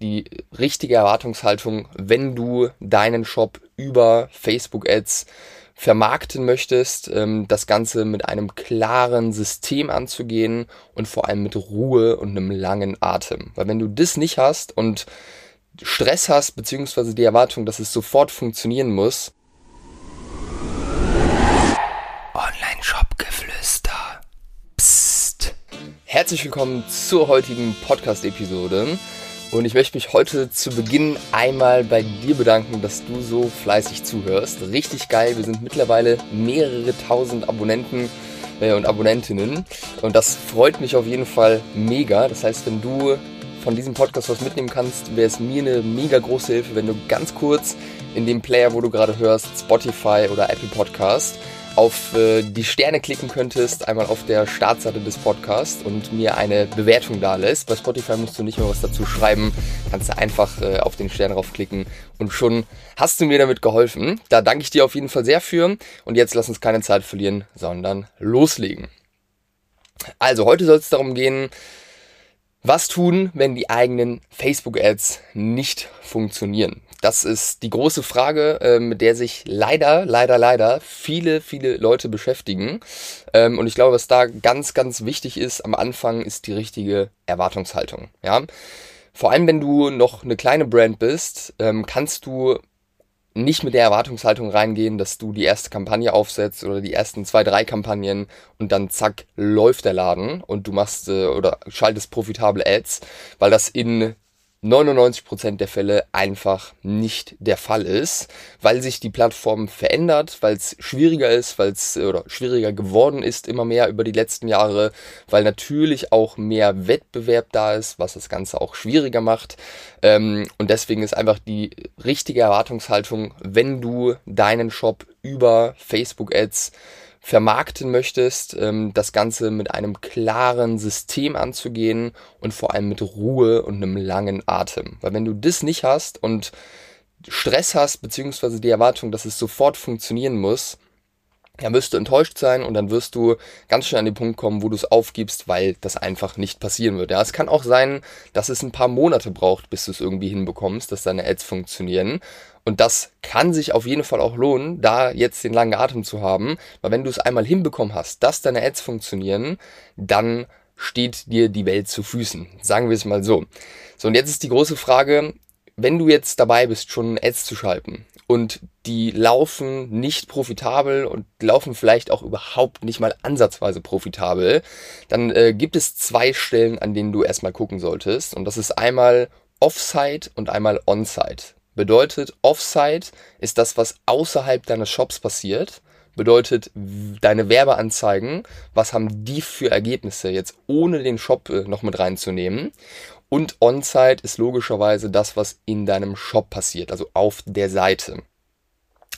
die richtige Erwartungshaltung, wenn du deinen Shop über Facebook Ads vermarkten möchtest, ähm, das Ganze mit einem klaren System anzugehen und vor allem mit Ruhe und einem langen Atem. Weil wenn du das nicht hast und Stress hast, beziehungsweise die Erwartung, dass es sofort funktionieren muss, Online-Shop-Geflüster. Psst. Herzlich willkommen zur heutigen Podcast-Episode. Und ich möchte mich heute zu Beginn einmal bei dir bedanken, dass du so fleißig zuhörst. Richtig geil. Wir sind mittlerweile mehrere tausend Abonnenten äh, und Abonnentinnen. Und das freut mich auf jeden Fall mega. Das heißt, wenn du von diesem Podcast was mitnehmen kannst, wäre es mir eine mega große Hilfe, wenn du ganz kurz in dem Player, wo du gerade hörst, Spotify oder Apple Podcast, auf äh, die Sterne klicken könntest, einmal auf der Startseite des Podcasts und mir eine Bewertung da lässt. Bei Spotify musst du nicht mehr was dazu schreiben, kannst du einfach äh, auf den Stern draufklicken und schon hast du mir damit geholfen. Da danke ich dir auf jeden Fall sehr für und jetzt lass uns keine Zeit verlieren, sondern loslegen. Also heute soll es darum gehen, was tun, wenn die eigenen Facebook-Ads nicht funktionieren? Das ist die große Frage, äh, mit der sich leider, leider, leider viele, viele Leute beschäftigen. Ähm, und ich glaube, was da ganz, ganz wichtig ist am Anfang, ist die richtige Erwartungshaltung. Ja. Vor allem, wenn du noch eine kleine Brand bist, ähm, kannst du nicht mit der Erwartungshaltung reingehen, dass du die erste Kampagne aufsetzt oder die ersten zwei, drei Kampagnen und dann zack, läuft der Laden und du machst äh, oder schaltest profitable Ads, weil das in 99% der Fälle einfach nicht der Fall ist, weil sich die Plattform verändert, weil es schwieriger ist, weil es oder schwieriger geworden ist immer mehr über die letzten Jahre, weil natürlich auch mehr Wettbewerb da ist, was das Ganze auch schwieriger macht. Ähm, und deswegen ist einfach die richtige Erwartungshaltung, wenn du deinen Shop über Facebook Ads vermarkten möchtest, ähm, das Ganze mit einem klaren System anzugehen und vor allem mit Ruhe und einem langen Atem. Weil wenn du das nicht hast und Stress hast, beziehungsweise die Erwartung, dass es sofort funktionieren muss, dann wirst du enttäuscht sein und dann wirst du ganz schnell an den Punkt kommen, wo du es aufgibst, weil das einfach nicht passieren wird. Ja, es kann auch sein, dass es ein paar Monate braucht, bis du es irgendwie hinbekommst, dass deine Ads funktionieren. Und das kann sich auf jeden Fall auch lohnen, da jetzt den langen Atem zu haben, weil wenn du es einmal hinbekommen hast, dass deine Ads funktionieren, dann steht dir die Welt zu Füßen. Sagen wir es mal so. So, und jetzt ist die große Frage, wenn du jetzt dabei bist, schon Ads zu schalten und die laufen nicht profitabel und laufen vielleicht auch überhaupt nicht mal ansatzweise profitabel, dann äh, gibt es zwei Stellen, an denen du erstmal gucken solltest. Und das ist einmal Offsite und einmal Onsite. Bedeutet, Offsite ist das, was außerhalb deines Shops passiert. Bedeutet, deine Werbeanzeigen, was haben die für Ergebnisse jetzt ohne den Shop äh, noch mit reinzunehmen? Und On-Site ist logischerweise das, was in deinem Shop passiert, also auf der Seite.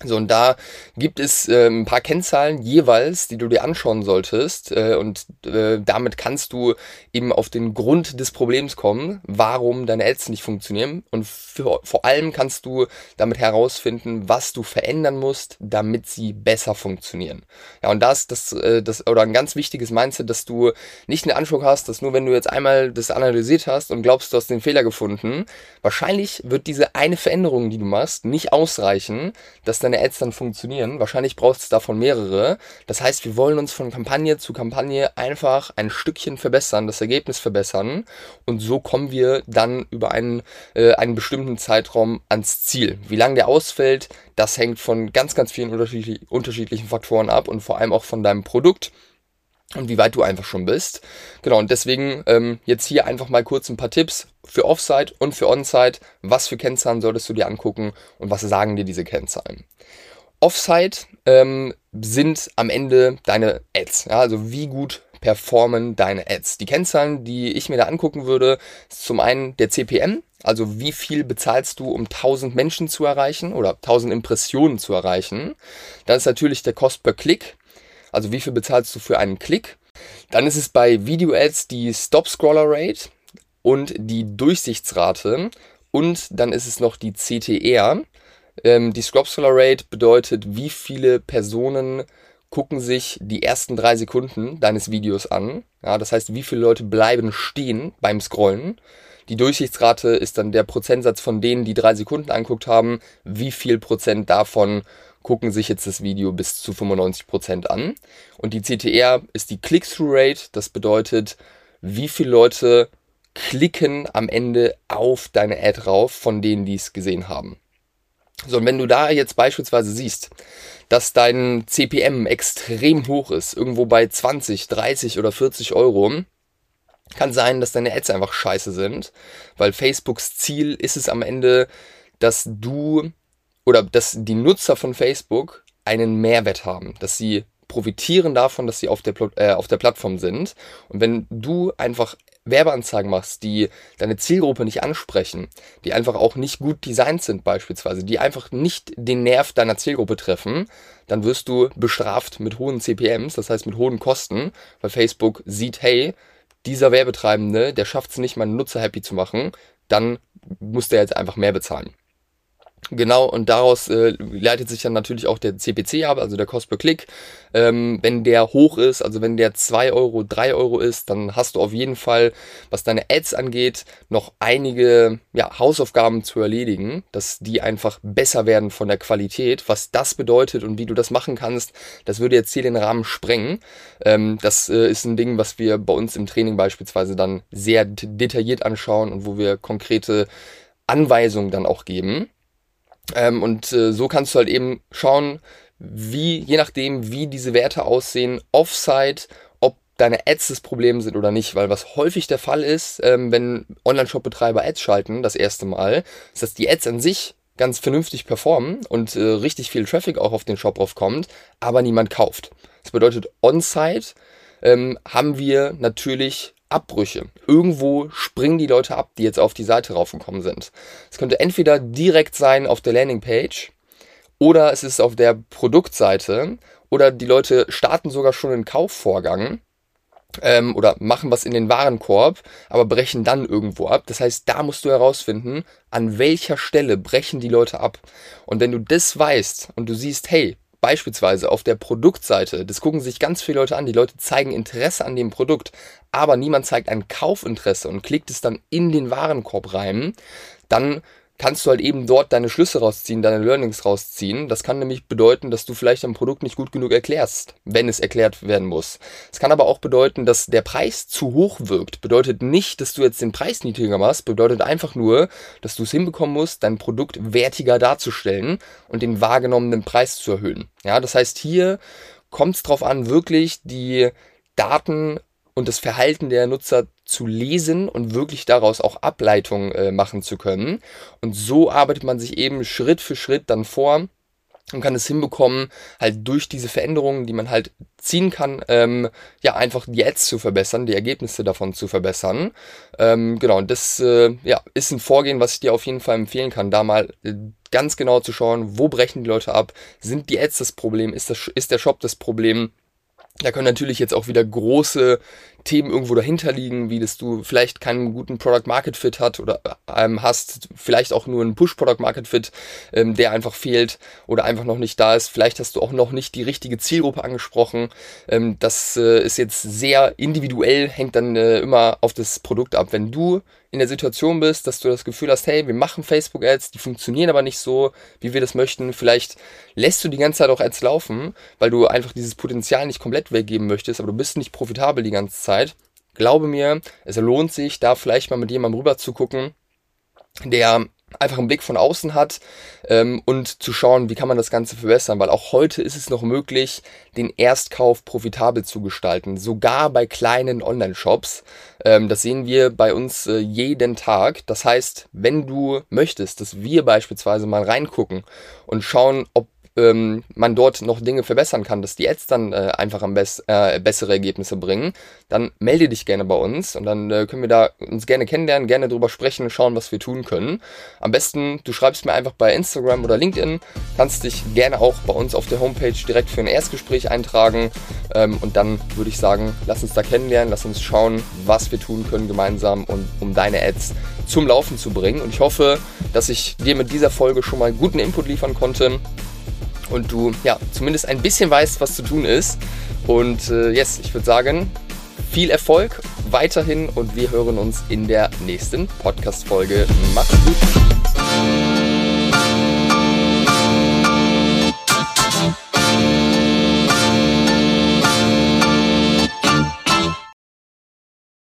So, und da gibt es äh, ein paar Kennzahlen jeweils, die du dir anschauen solltest. Äh, und äh, damit kannst du eben auf den Grund des Problems kommen, warum deine Ads nicht funktionieren. Und für, vor allem kannst du damit herausfinden, was du verändern musst, damit sie besser funktionieren. Ja, und das, das, äh, das, oder ein ganz wichtiges Mindset, dass du nicht den Anspruch hast, dass nur wenn du jetzt einmal das analysiert hast und glaubst, du hast den Fehler gefunden, wahrscheinlich wird diese eine Veränderung, die du machst, nicht ausreichen, dass dein deine Ads dann funktionieren. Wahrscheinlich braucht es davon mehrere. Das heißt, wir wollen uns von Kampagne zu Kampagne einfach ein Stückchen verbessern, das Ergebnis verbessern. Und so kommen wir dann über einen, äh, einen bestimmten Zeitraum ans Ziel. Wie lange der ausfällt, das hängt von ganz, ganz vielen unterschiedlichen Faktoren ab und vor allem auch von deinem Produkt und wie weit du einfach schon bist. Genau, und deswegen ähm, jetzt hier einfach mal kurz ein paar Tipps für Offsite und für Onsite. Was für Kennzahlen solltest du dir angucken und was sagen dir diese Kennzahlen? Offsite ähm, sind am Ende deine Ads. Ja, also wie gut performen deine Ads. Die Kennzahlen, die ich mir da angucken würde, ist zum einen der CPM, also wie viel bezahlst du, um 1000 Menschen zu erreichen oder 1000 Impressionen zu erreichen. Dann ist natürlich der Cost per Klick, also wie viel bezahlst du für einen Klick. Dann ist es bei Video-Ads die Stop-Scroller-Rate und die Durchsichtsrate und dann ist es noch die CTR. Ähm, die Scroll Rate bedeutet, wie viele Personen gucken sich die ersten drei Sekunden deines Videos an. Ja, das heißt, wie viele Leute bleiben stehen beim Scrollen. Die Durchsichtsrate ist dann der Prozentsatz von denen, die drei Sekunden anguckt haben. Wie viel Prozent davon gucken sich jetzt das Video bis zu 95 Prozent an. Und die CTR ist die Click-Through-Rate. Das bedeutet, wie viele Leute klicken am Ende auf deine Ad rauf, von denen die es gesehen haben. So, und wenn du da jetzt beispielsweise siehst, dass dein CPM extrem hoch ist, irgendwo bei 20, 30 oder 40 Euro, kann sein, dass deine Ads einfach scheiße sind, weil Facebooks Ziel ist es am Ende, dass du oder dass die Nutzer von Facebook einen Mehrwert haben, dass sie profitieren davon, dass sie auf der, äh, auf der Plattform sind. Und wenn du einfach Werbeanzeigen machst, die deine Zielgruppe nicht ansprechen, die einfach auch nicht gut designt sind beispielsweise, die einfach nicht den Nerv deiner Zielgruppe treffen, dann wirst du bestraft mit hohen CPMs, das heißt mit hohen Kosten, weil Facebook sieht, hey, dieser Werbetreibende, der schafft es nicht, meinen Nutzer happy zu machen, dann muss der jetzt einfach mehr bezahlen. Genau, und daraus äh, leitet sich dann natürlich auch der CPC ab, also der Cost per Click. Ähm, wenn der hoch ist, also wenn der 2 Euro, 3 Euro ist, dann hast du auf jeden Fall, was deine Ads angeht, noch einige ja, Hausaufgaben zu erledigen, dass die einfach besser werden von der Qualität. Was das bedeutet und wie du das machen kannst, das würde jetzt hier den Rahmen sprengen. Ähm, das äh, ist ein Ding, was wir bei uns im Training beispielsweise dann sehr detailliert anschauen und wo wir konkrete Anweisungen dann auch geben. Ähm, und äh, so kannst du halt eben schauen, wie, je nachdem, wie diese Werte aussehen, Offsite, ob deine Ads das Problem sind oder nicht. Weil was häufig der Fall ist, ähm, wenn Online-Shop-Betreiber Ads schalten, das erste Mal, ist, dass die Ads an sich ganz vernünftig performen und äh, richtig viel Traffic auch auf den Shop draufkommt, aber niemand kauft. Das bedeutet, on-site ähm, haben wir natürlich Abbrüche. Irgendwo springen die Leute ab, die jetzt auf die Seite raufgekommen sind. Es könnte entweder direkt sein auf der Landingpage oder es ist auf der Produktseite oder die Leute starten sogar schon einen Kaufvorgang ähm, oder machen was in den Warenkorb, aber brechen dann irgendwo ab. Das heißt, da musst du herausfinden, an welcher Stelle brechen die Leute ab. Und wenn du das weißt und du siehst, hey, Beispielsweise auf der Produktseite, das gucken sich ganz viele Leute an, die Leute zeigen Interesse an dem Produkt, aber niemand zeigt ein Kaufinteresse und klickt es dann in den Warenkorb rein, dann kannst du halt eben dort deine Schlüsse rausziehen, deine Learnings rausziehen. Das kann nämlich bedeuten, dass du vielleicht ein Produkt nicht gut genug erklärst, wenn es erklärt werden muss. Es kann aber auch bedeuten, dass der Preis zu hoch wirkt. Bedeutet nicht, dass du jetzt den Preis niedriger machst, bedeutet einfach nur, dass du es hinbekommen musst, dein Produkt wertiger darzustellen und den wahrgenommenen Preis zu erhöhen. Ja, das heißt, hier kommt es drauf an, wirklich die Daten und das Verhalten der Nutzer zu lesen und wirklich daraus auch Ableitungen äh, machen zu können. Und so arbeitet man sich eben Schritt für Schritt dann vor und kann es hinbekommen, halt durch diese Veränderungen, die man halt ziehen kann, ähm, ja, einfach die Ads zu verbessern, die Ergebnisse davon zu verbessern. Ähm, genau, und das äh, ja, ist ein Vorgehen, was ich dir auf jeden Fall empfehlen kann, da mal äh, ganz genau zu schauen, wo brechen die Leute ab, sind die Ads das Problem, ist, das, ist der Shop das Problem, da können natürlich jetzt auch wieder große Themen irgendwo dahinter liegen, wie dass du vielleicht keinen guten Product Market Fit hat oder ähm, hast, vielleicht auch nur einen Push Product Market Fit, ähm, der einfach fehlt oder einfach noch nicht da ist. Vielleicht hast du auch noch nicht die richtige Zielgruppe angesprochen. Ähm, das äh, ist jetzt sehr individuell, hängt dann äh, immer auf das Produkt ab. Wenn du in der Situation bist, dass du das Gefühl hast, hey, wir machen Facebook Ads, die funktionieren aber nicht so, wie wir das möchten. Vielleicht lässt du die ganze Zeit auch Ads laufen, weil du einfach dieses Potenzial nicht komplett weggeben möchtest, aber du bist nicht profitabel die ganze Zeit Zeit. Glaube mir, es lohnt sich, da vielleicht mal mit jemandem rüber zu gucken, der einfach einen Blick von außen hat ähm, und zu schauen, wie kann man das Ganze verbessern, weil auch heute ist es noch möglich, den Erstkauf profitabel zu gestalten, sogar bei kleinen Online-Shops. Ähm, das sehen wir bei uns äh, jeden Tag. Das heißt, wenn du möchtest, dass wir beispielsweise mal reingucken und schauen, ob ähm, man dort noch Dinge verbessern kann, dass die Ads dann äh, einfach am best, äh, bessere Ergebnisse bringen, dann melde dich gerne bei uns und dann äh, können wir da uns gerne kennenlernen, gerne drüber sprechen, schauen, was wir tun können. Am besten, du schreibst mir einfach bei Instagram oder LinkedIn, kannst dich gerne auch bei uns auf der Homepage direkt für ein Erstgespräch eintragen ähm, und dann würde ich sagen, lass uns da kennenlernen, lass uns schauen, was wir tun können gemeinsam und um deine Ads zum Laufen zu bringen. Und ich hoffe, dass ich dir mit dieser Folge schon mal guten Input liefern konnte und du ja zumindest ein bisschen weißt, was zu tun ist. Und äh, yes, ich würde sagen, viel Erfolg, weiterhin und wir hören uns in der nächsten Podcast-Folge. Macht's gut.